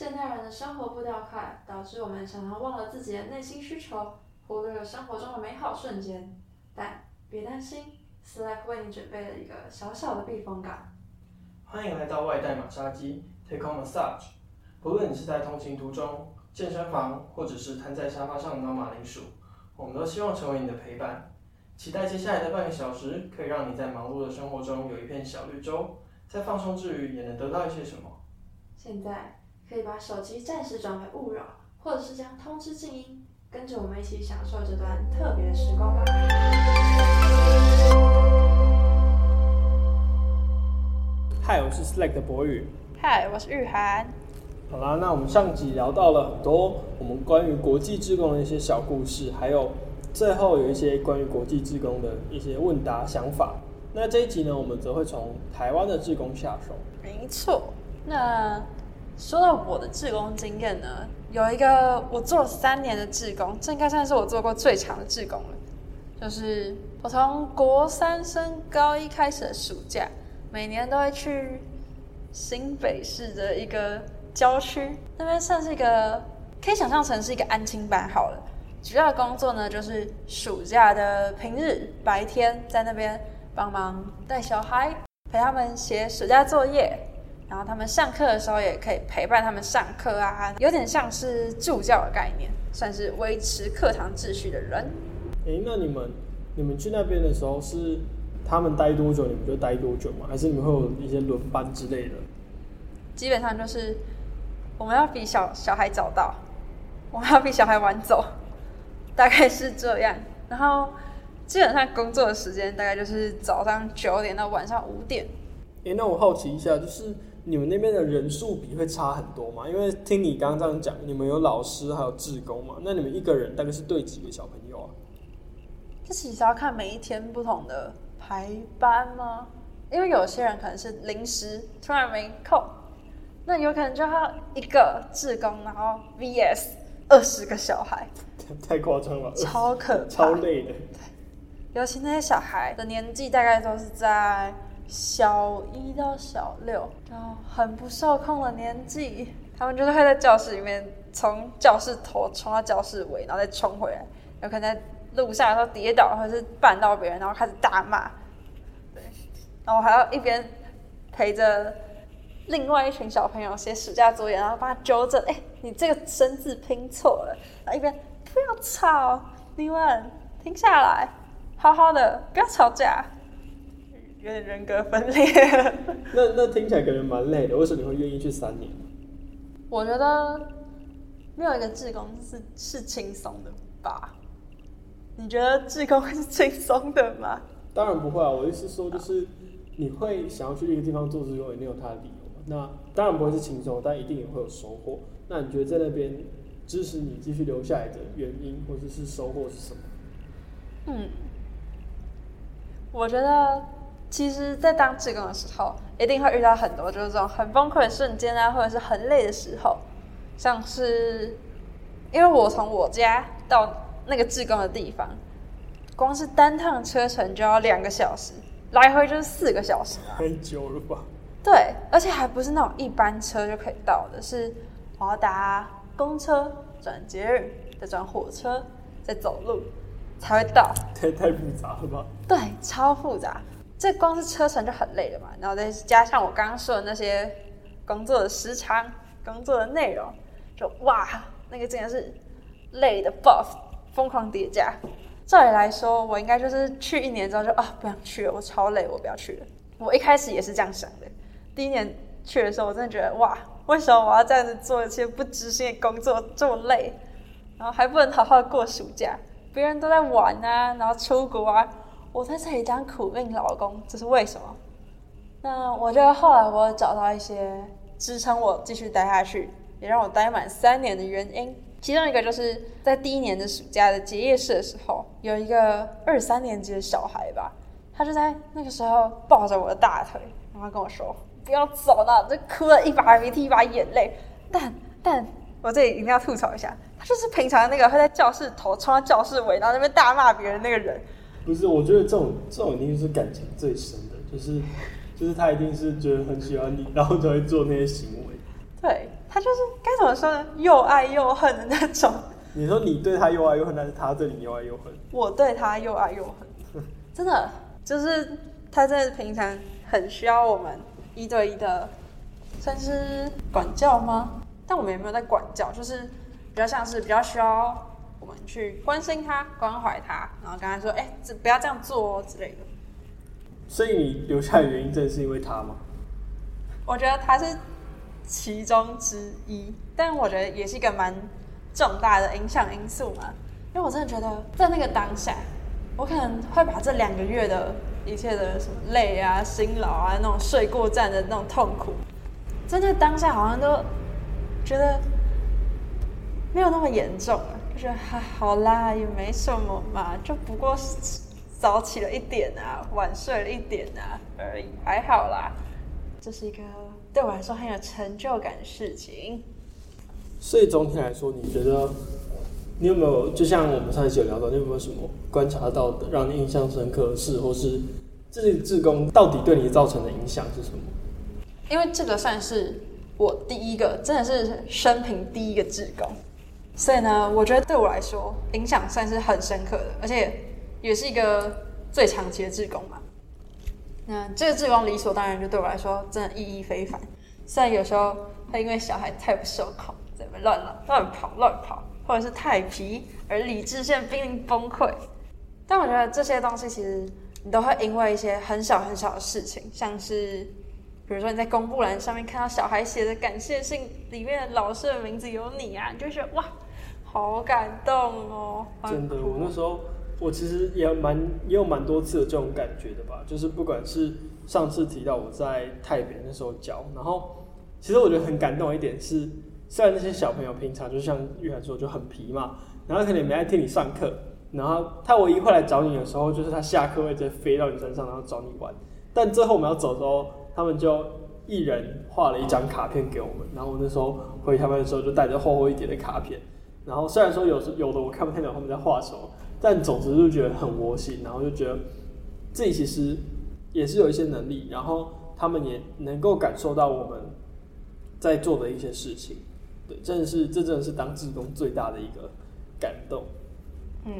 现代人的生活步调快，导致我们常常忘了自己的内心需求，忽略了生活中的美好瞬间。但别担心，Slack 为你准备了一个小小的避风港。欢迎来到外带马杀鸡 Take on Massage。不论你是在通勤途中、健身房，或者是瘫在沙发上挠马铃薯，我们都希望成为你的陪伴。期待接下来的半个小时，可以让你在忙碌的生活中有一片小绿洲，在放松之余也能得到一些什么。现在可以把手机暂时转为勿扰，或者是将通知静音，跟着我们一起享受这段特别的时光吧。嗨，我是 Slack 的博宇。嗨，我是玉涵。好啦，那我们上集聊到了很多我们关于国际志工的一些小故事，还有最后有一些关于国际志工的一些问答想法。那这一集呢，我们则会从台湾的志工下手。没错，那说到我的志工经验呢，有一个我做了三年的志工，这应该算是我做过最长的志工了。就是我从国三升高一开始的暑假，每年都会去新北市的一个郊区，那边算是一个可以想象成是一个安亲班好了。主要的工作呢，就是暑假的平日白天在那边帮忙带小孩，陪他们写暑假作业，然后他们上课的时候也可以陪伴他们上课啊，有点像是助教的概念，算是维持课堂秩序的人。诶，那你们你们去那边的时候是他们待多久，你们就待多久吗？还是你们会有一些轮班之类的？基本上就是我们要比小小孩早到，我们要比小孩晚走，大概是这样。然后基本上工作的时间大概就是早上九点到晚上五点。诶，那我好奇一下，就是你们那边的人数比会差很多吗？因为听你刚刚这样讲，你们有老师还有志工嘛？那你们一个人大概是对几个小朋友啊？这其实要看每一天不同的排班吗？因为有些人可能是临时突然没空，那有可能就要一个志工，然后 VS 二十个小孩，太夸张了，超可怕，超累的。尤其那些小孩的年纪大概都是在小一到小六，然后很不受控的年纪，他们就是会在教室里面从教室头冲到教室尾，然后再冲回来，有可能在路上的时候跌倒，或者是绊到别人，然后开始大骂，对，然后还要一边陪着另外一群小朋友写暑假作业，然后帮他纠正，哎，你这个生字拼错了，然后一边不要吵，你们停下来。好好的，不要吵架，有点人格分裂。那那听起来感觉蛮累的，为什么你会愿意去三年？我觉得没有一个志工是是轻松的吧？你觉得志工是轻松的吗？当然不会啊！我意思说，就是你会想要去一个地方做志工，一定有它的理由嘛。那当然不会是轻松，但一定也会有收获。那你觉得在那边支持你继续留下来的原因，或者是收获是什么？嗯。我觉得，其实，在当志工的时候，一定会遇到很多就是这种很崩溃的瞬间啊，或者是很累的时候。像是，因为我从我家到那个志工的地方，光是单趟车程就要两个小时，来回就是四个小时啊，太久了吧？对，而且还不是那种一班车就可以到的，是我要搭公车转捷运，再转火车，再走路。才会到，太太复杂了吧？对，超复杂。这光是车程就很累了嘛，然后再加上我刚刚说的那些工作的时长、工作的内容，就哇，那个真的是累的 buff，疯狂叠加。照理来说，我应该就是去一年之后就啊，不想去了，我超累，我不要去了。我一开始也是这样想的。第一年去的时候，我真的觉得哇，为什么我要这样子做一些不知心的工作，这么累，然后还不能好好过暑假。别人都在玩啊，然后出国啊，我在这里当苦命老公，这是为什么？那我觉得后来我找到一些支撑我继续待下去，也让我待满三年的原因。其中一个就是在第一年的暑假的结业式的时候，有一个二三年级的小孩吧，他就在那个时候抱着我的大腿，然后跟我说：“不要走了。”就哭了一把鼻涕一把眼泪。但但我这里一定要吐槽一下。他就是平常那个会在教室头冲到教室尾，然后那边大骂别人那个人。不是，我觉得这种这种一定是感情最深的，就是 就是他一定是觉得很喜欢你，然后才会做那些行为。对，他就是该怎么说呢？又爱又恨的那种。你说你对他又爱又恨，但是他对你又爱又恨。我对他又爱又恨，真的就是他在平常很需要我们一对一的，算是管教吗？但我们也没有在管教，就是比较像是比较需要我们去关心他、关怀他，然后跟他说：“哎、这不要这样做哦”之类的。所以你留下来的原因，真的是因为他吗？我觉得他是其中之一，但我觉得也是一个蛮重大的影响因素嘛。因为我真的觉得在那个当下，我可能会把这两个月的一切的什么累啊、辛劳啊、那种睡过站的那种痛苦，在那当下好像都觉得没有那么严重了，就觉得还好啦，也没什么嘛，就不过是早起了一点啊，晚睡了一点啊而已，还好啦。这是一个对我来说很有成就感的事情。所以总体来说，你觉得你有没有就像我们上一期有聊到，你有没有什么观察到的让你印象深刻的事，或是这些志工到底对你造成的影响是什么？因为这个算是我第一个，真的是生平第一个志工，所以呢，我觉得对我来说影响算是很深刻的，而且也是一个最长期的志工嘛。那这个志工理所当然就对我来说真的意义非凡，虽然有时候会因为小孩太不受控，在那边乱乱乱跑乱跑，或者是太皮而理智线濒临崩溃，但我觉得这些东西其实你都会因为一些很小很小的事情，像是比如说你在公布栏上面看到小孩写的感谢信里面老师的名字有你啊，你就会觉得哇，好感动哦。真的，我那时候我其实也蛮也有蛮多次的这种感觉的吧，就是不管是上次提到我在台北那时候教，然后其实我觉得很感动一点是，虽然那些小朋友平常就像玉涵说就很皮嘛，然后可能也没爱听你上课，然后他唯一会来找你的时候，就是他下课会直接飞到你身上，然后找你玩。但最后我们要走的时候，他们就一人画了一张卡片给我们，然后我那时候回台湾的时候就带着厚厚一叠的卡片，然后虽然说有时有的我看不太懂他们在画什么，但总之就觉得很窝心，然后就觉得自己其实也是有一些能力，然后他们也能够感受到我们在做的一些事情，对，真的是这真的是当志工最大的一个感动。嗯，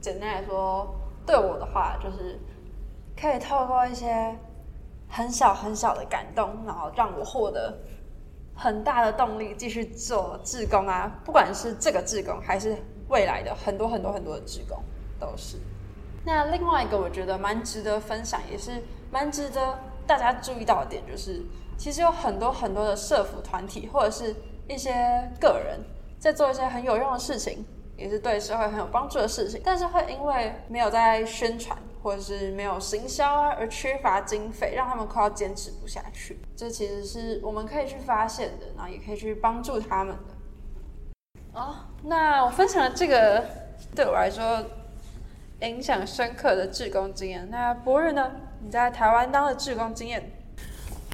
简单来说，对我的话就是可以透过一些很小很小的感动，然后让我获得很大的动力，继续做志工啊，不管是这个志工还是未来的很多很多很多的志工，都是。那另外一个我觉得蛮值得分享，也是蛮值得大家注意到的点，就是其实有很多很多的社服团体或者是一些个人在做一些很有用的事情，也是对社会很有帮助的事情，但是会因为没有在宣传或者是没有行销啊，而缺乏经费，让他们快要坚持不下去。这其实是我们可以去发现的，然后也可以去帮助他们的。哦，那我分享了这个对我来说影响深刻的志工经验。那博日呢？你在台湾当的志工经验？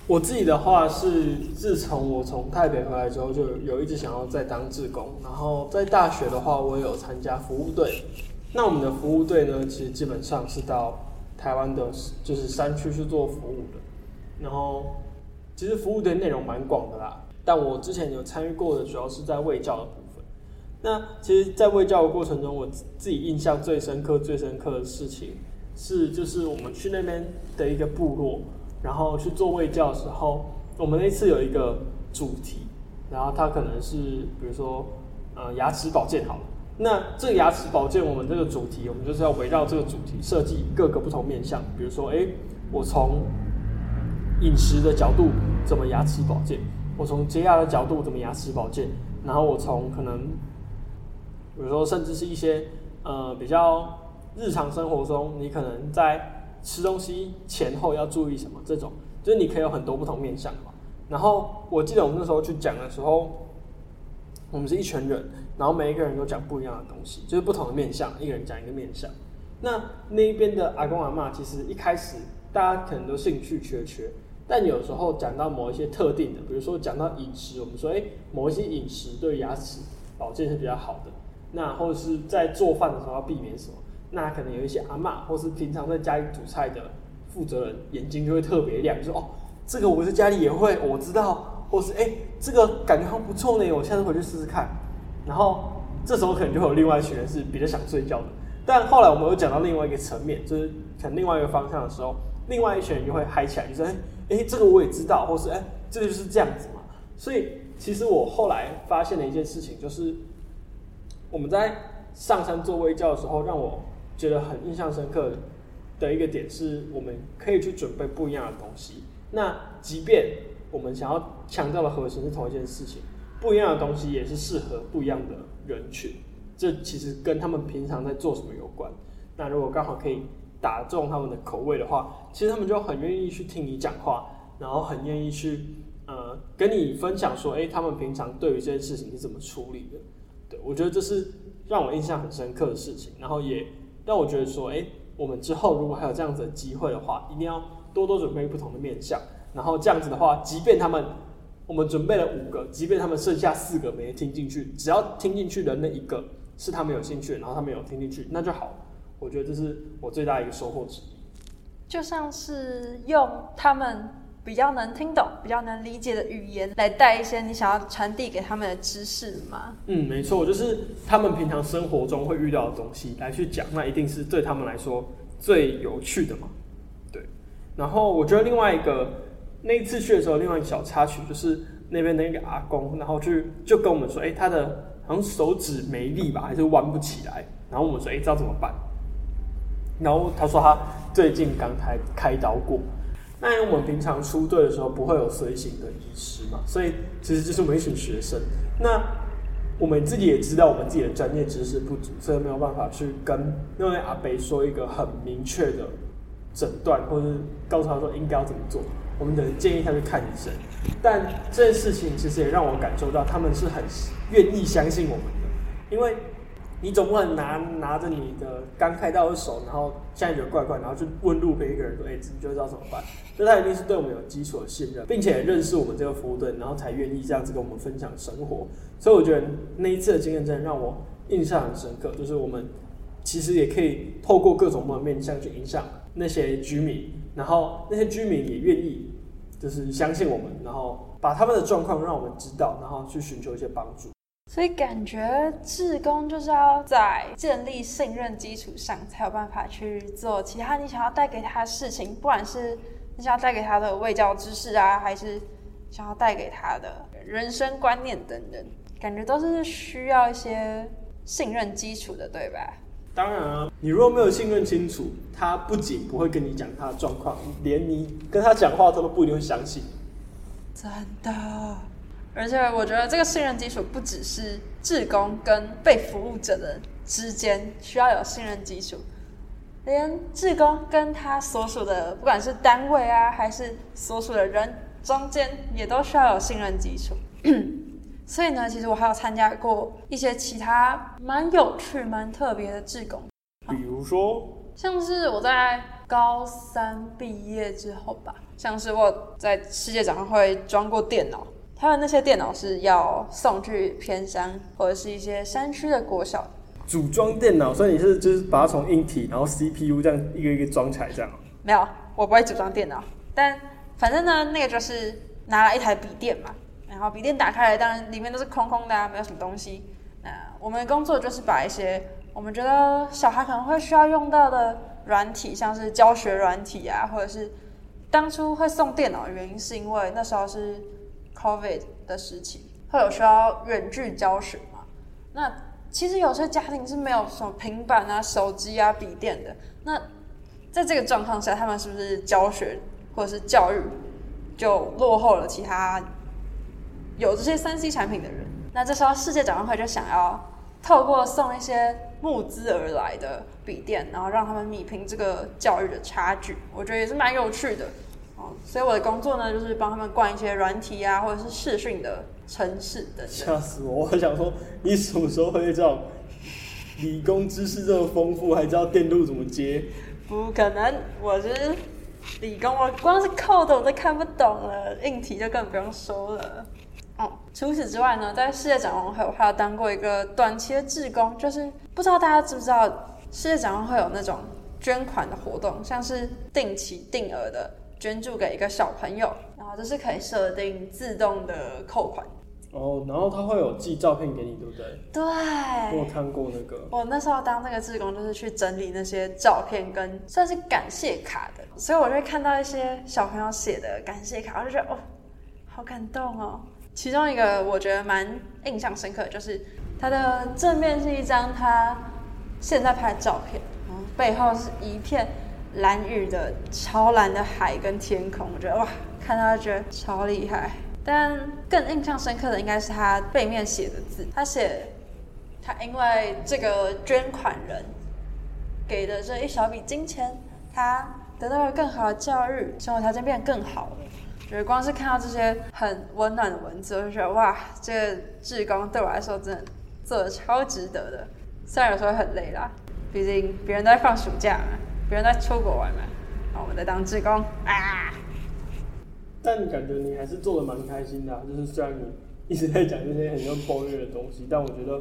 我自己的话是，自从我从台北回来之后，就有有一直想要再当志工。然后在大学的话，我也有参加服务队。那我们的服务队呢，其实基本上是到台湾的，就是山区去做服务的。然后其实服务的内容蛮广的啦，但我之前有参与过的，主要是在卫教的部分。那其实，在卫教的过程中，我自己印象最深刻、最深刻的事情是，就是我们去那边的一个部落。然后去做卫教的时候，我们那次有一个主题，然后它可能是比如说呃牙齿保健好了，那这个牙齿保健我们这个主题，我们就是要围绕这个主题设计各个不同面向，比如说哎，我从饮食的角度怎么牙齿保健，我从洁牙的角度怎么牙齿保健，然后我从可能比如说甚至是一些呃比较日常生活中你可能在吃东西前后要注意什么？这种就是你可以有很多不同面向嘛。然后我记得我们那时候去讲的时候，我们是一群人，然后每一个人都讲不一样的东西，就是不同的面向，一个人讲一个面向。那那一边的阿公阿妈其实一开始大家可能都兴趣缺缺，但有时候讲到某一些特定的，比如说讲到饮食，我们说诶，某一些饮食对牙齿保健是比较好的。那或者是在做饭的时候要避免什么？那可能有一些阿嬷，或是平常在家里煮菜的负责人，眼睛就会特别亮，就说哦，这个我在家里也会，我知道或是哎、这个感觉好不错呢，我下次回去试试看。然后这时候可能就会有另外一群人是比较想睡觉的。但后来我们又讲到另外一个层面，就是可能另外一个方向的时候，另外一群人就会嗨起来，就是哎哎、这个我也知道，或是哎、这个就是这样子嘛。所以其实我后来发现了一件事情，就是我们在上山做微教的时候，让我觉得很印象深刻的一个点是，我们可以去准备不一样的东西。那即便我们想要强调的核心是同一件事情，不一样的东西也是适合不一样的人群。这其实跟他们平常在做什么有关。那如果刚好可以打中他们的口味的话，其实他们就很愿意去听你讲话，然后很愿意去呃跟你分享说，诶，他们平常对于这件事情是怎么处理的。对我觉得这是让我印象很深刻的事情，然后也让我觉得说，诶，我们之后如果还有这样子的机会的话，一定要多多准备不同的面向，然后这样子的话，即便他们我们准备了五个，即便他们剩下四个没听进去，只要听进去的那一个是他们有兴趣，然后他们有听进去，那就好。我觉得这是我最大的一个收获之一。就像是用他们比较能听懂、比较能理解的语言来带一些你想要传递给他们的知识嘛。嗯，没错，就是他们平常生活中会遇到的东西来去讲，那一定是对他们来说最有趣的嘛。对，然后我觉得另外一个那一次去的时候，另外一个小插曲就是那边的一个阿公，然后去就跟我们说，哎、他的好像手指没力吧，还是弯不起来，然后我们说，哎、这要怎么办？然后他说他最近刚开开刀过。那因为我们平常出队的时候不会有随行的医师嘛，所以其实就是我们一群学生。那我们自己也知道我们自己的专业知识不足，所以没有办法去跟那位阿北说一个很明确的诊断，或者是告诉他说应该要怎么做。我们只能建议他去看医生。但这件事情其实也让我感受到他们是很愿意相信我们的，因为你总不能拿拿着你的刚开刀的手，然后现在觉得怪怪，然后去问路边一个人说：“哎、你就知道怎么办？”那他一定是对我们有基础的信任，并且认识我们这个服务队，然后才愿意这样子跟我们分享生活。所以我觉得那一次的经验真的让我印象很深刻，就是我们其实也可以透过各种不同面向去影响那些居民，然后那些居民也愿意就是相信我们，然后把他们的状况让我们知道，然后去寻求一些帮助。所以感觉志工就是要在建立信任基础上，才有办法去做其他你想要带给他的事情，不管是你想要带给他的卫教知识啊，还是想要带给他的人生观念等等，感觉都是需要一些信任基础的，对吧？当然啊，你如果没有信任清楚，他不仅不会跟你讲他的状况，连你跟他讲话他都不一定会相信。真的。而且我觉得这个信任基础不只是志工跟被服务者的之间需要有信任基础，连志工跟他所属的不管是单位啊，还是所属的人中间，也都需要有信任基础。所以呢，其实我还有参加过一些其他蛮有趣、蛮特别的志工，比如说，像是我在高三毕业之后吧，像是我在世界展望会装过电脑，他们那些电脑是要送去偏乡或者是一些山区的国小，组装电脑，所以你是就是把它从硬体，然后 CPU 这样一个一个装起来，这样。没有，我不会组装电脑，但反正呢，那个就是拿了一台笔电嘛，然后笔电打开来，当然里面都是空空的啊，没有什么东西。那我们的工作就是把一些我们觉得小孩可能会需要用到的软体，像是教学软体啊，或者是当初会送电脑的原因，是因为那时候是 COVID 的时期，会有需要远距教学嘛。那其实有些家庭是没有什么平板啊、手机啊、笔电的，那在这个状况下，他们是不是教学或者是教育就落后了其他有这些三 C 产品的人？那这时候世界展望会就想要透过送一些募资而来的笔电，然后让他们弭平这个教育的差距，我觉得也是蛮有趣的。哦，所以我的工作呢，就是帮他们灌一些软体啊，或者是视讯的城市等等。吓死我！我想说，你什么时候会这种理工知识这么丰富，还知道电路怎么接？不可能，我是理工，我光是 code 我都看不懂了，硬体就更不用说了。哦，除此之外呢，在世界展望会，我还有当过一个短期的志工，就是不知道大家知不知道，世界展望会有那种捐款的活动，像是定期定额的捐助给一个小朋友，然后后这是可以设定自动的扣款。哦，然后他会有寄照片给你，对不对？对我有，看过那个，我那时候当那个志工，就是去整理那些照片跟算是感谢卡的，所以我就会看到一些小朋友写的感谢卡，我就觉得哦，好感动哦。其中一个我觉得蛮印象深刻，就是它的正面是一张他现在拍的照片，背后是一片蓝雨的超蓝的海跟天空，我觉得哇，看到觉得超厉害。但更印象深刻的应该是他背面写的字，他写他因为这个捐款人给的这一小笔金钱，他得到了更好的教育，生活条件变得更好了。觉得光是看到这些很温暖的文字，我就觉得哇，这个志工对我来说真的做的超值得的。虽然有时候很累啦，毕竟别人都在放暑假嘛，别人都在出国玩嘛，然后我们在当志工啊。但感觉你还是做的蛮开心的、就是虽然你 一直在讲这些很像抱怨的东西，但我觉得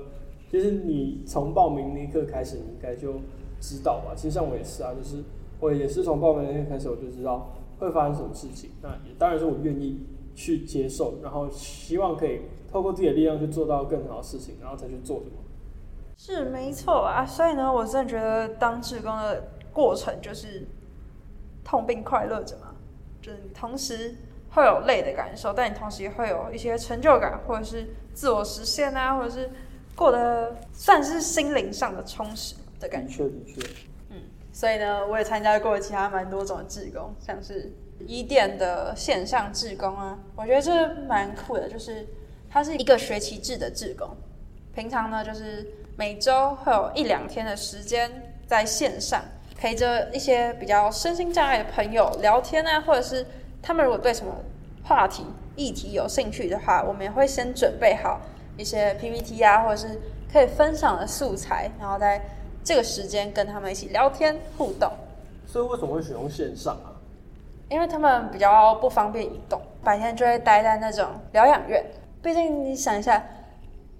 其实你从报名那一刻开始，你应该就知道吧。其实像我也是啊，就是我也是从报名那一刻开始，我就知道会发生什么事情。那也当然是我愿意去接受，然后希望可以透过自己的力量去做到更好的事情，然后再去做的嘛。是没错啊，所以呢，我真的觉得当志工的过程就是痛并快乐着嘛，就是你同时会有累的感受，但你同时也会有一些成就感，或者是自我实现啊，或者是过得算是心灵上的充实的感觉。的确，的确，所以呢，我也参加过其他蛮多种志工，像是伊甸的线上志工啊，我觉得这蛮酷的，就是它是一个学期制的志工，平常呢就是每周会有一两天的时间在线上陪着一些比较身心障碍的朋友聊天啊，或者是他们如果对什么话题议题有兴趣的话，我们也会先准备好一些 PPT 啊，或者是可以分享的素材，然后再这个时间跟他们一起聊天互动，所以为什么会选用线上啊？因为他们比较不方便移动，白天就会待在那种疗养院。毕竟你想一下，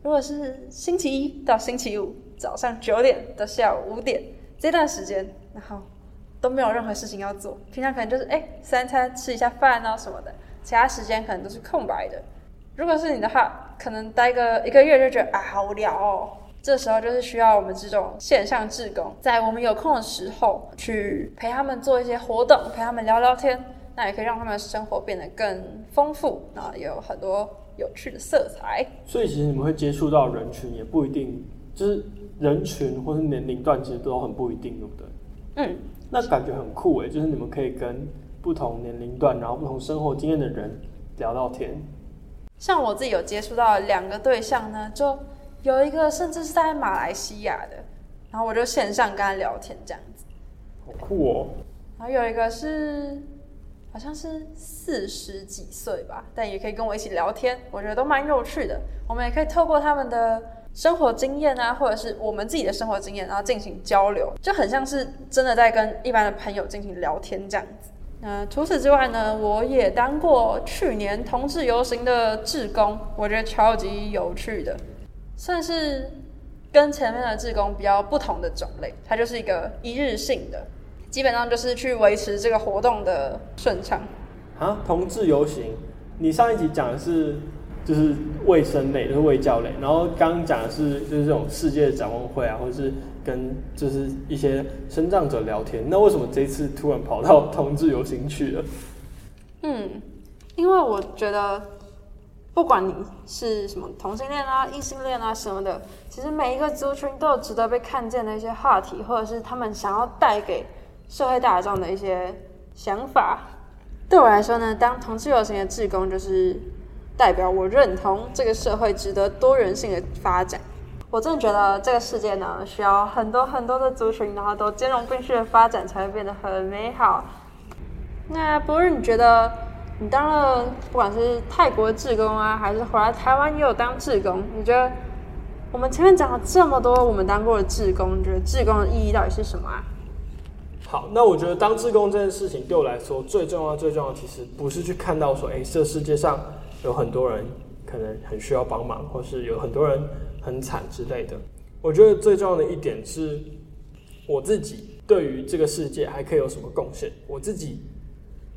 如果是星期一到星期五早上九点到下午五点这段时间，然后都没有任何事情要做，平常可能就是哎三餐吃一下饭啊什么的，其他时间可能都是空白的。如果是你的话，可能待个一个月就觉得啊好无聊哦。这时候就是需要我们这种线上志工，在我们有空的时候去陪他们做一些活动，陪他们聊聊天，那也可以让他们生活变得更丰富，啊也有很多有趣的色彩。所以其实你们会接触到人群，也不一定就是人群或是年龄段，其实都很不一定，对不对？嗯，那感觉很酷诶，就是你们可以跟不同年龄段，然后不同生活经验的人聊到天。像我自己有接触到两个对象呢，就有一个甚至是在马来西亚的，然后我就线上跟他聊天这样子。好酷哦！然后有一个是好像是四十几岁吧，但也可以跟我一起聊天，我觉得都蛮有趣的。我们也可以透过他们的生活经验啊，或者是我们自己的生活经验，然后进行交流，就很像是真的在跟一般的朋友进行聊天这样子。那除此之外呢，我也当过去年同志游行的志工，我觉得超级有趣的，算是跟前面的志工比较不同的种类，它就是一个一日性的，基本上就是去维持这个活动的顺畅。啊，同志游行，你上一集讲的是就是卫生类，就是卫教类，然后刚刚讲的是就是这种世界展望会啊，或者是跟就是一些生长者聊天。那为什么这一次突然跑到同志游行去了？嗯，因为我觉得，不管你是什么同性恋啊、异性恋啊什么的，其实每一个族群都有值得被看见的一些话题，或者是他们想要带给社会大众的一些想法。对我来说呢，当同志游行的志工，就是代表我认同这个社会值得多元性的发展。我真的觉得这个世界呢，需要很多很多的族群，然后都兼容并蓄的发展，才会变得很美好。那不是你觉得你当了不管是泰国的志工啊，还是回来台湾也有当志工，你觉得我们前面讲了这么多我们当过的志工，你觉得志工的意义到底是什么啊？好，那我觉得当志工这件事情对我来说最重要、最重要，其实不是去看到说，哎、这世界上有很多人可能很需要帮忙，或是有很多人很惨之类的。我觉得最重要的一点是，我自己对于这个世界还可以有什么贡献。我自己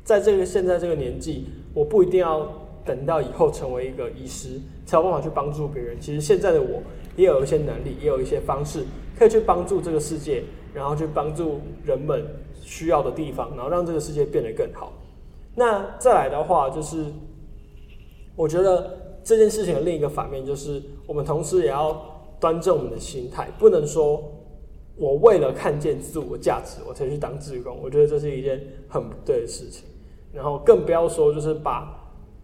在这个现在这个年纪，我不一定要等到以后成为一个医师才有办法去帮助别人。其实现在的我也有一些能力，也有一些方式可以去帮助这个世界，然后去帮助人们需要的地方，然后让这个世界变得更好。那再来的话，就是我觉得这件事情的另一个反面，就是我们同时也要端正我们的心态，不能说我为了看见自我价值，我才去当志工。我觉得这是一件很不对的事情。然后更不要说，就是把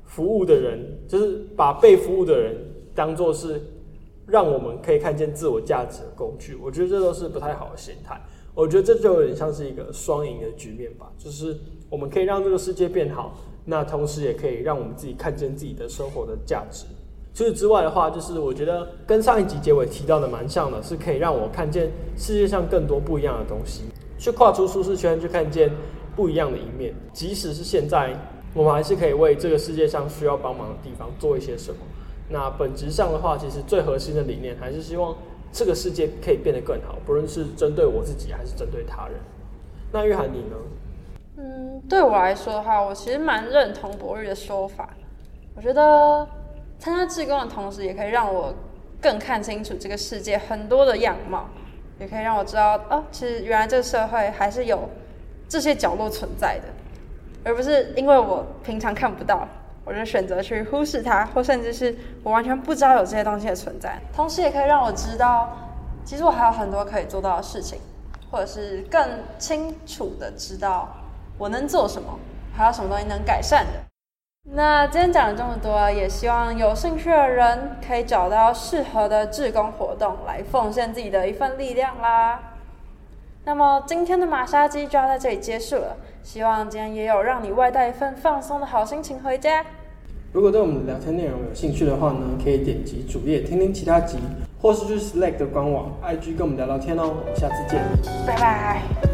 服务的人，就是把被服务的人当做是让我们可以看见自我价值的工具。我觉得这都是不太好的心态。我觉得这就有点像是一个双赢的局面吧，就是我们可以让这个世界变好，那同时也可以让我们自己看见自己的生活的价值。除此之外的话，就是我觉得跟上一集结尾提到的蛮像的，是可以让我看见世界上更多不一样的东西，去跨出舒适圈，去看见不一样的一面。即使是现在，我们还是可以为这个世界上需要帮忙的地方做一些什么。那本质上的话，其实最核心的理念还是希望。这个世界可以变得更好，不论是针对我自己还是针对他人。那玉涵你呢？嗯，对我来说的话，我其实蛮认同博玉的说法。我觉得参加志工的同时，也可以让我更看清楚这个世界很多的样貌，也可以让我知道，哦，其实原来这个社会还是有这些角落存在的，而不是因为我平常看不到。我就选择去忽视它，或甚至是我完全不知道有这些东西的存在。同时，也可以让我知道，其实我还有很多可以做到的事情，或者是更清楚的知道我能做什么，还有什么东西能改善的。那今天讲了这么多，也希望有兴趣的人可以找到适合的志工活动来奉献自己的一份力量啦。那么今天的马杀鸡就要在这里结束了。希望今天也有让你外带一份放松的好心情回家。如果对我们的聊天内容有兴趣的话呢，可以点击主页听听其他集，或是去 Slack 的官网、IG 跟我们聊聊天哦。我们下次见，拜拜。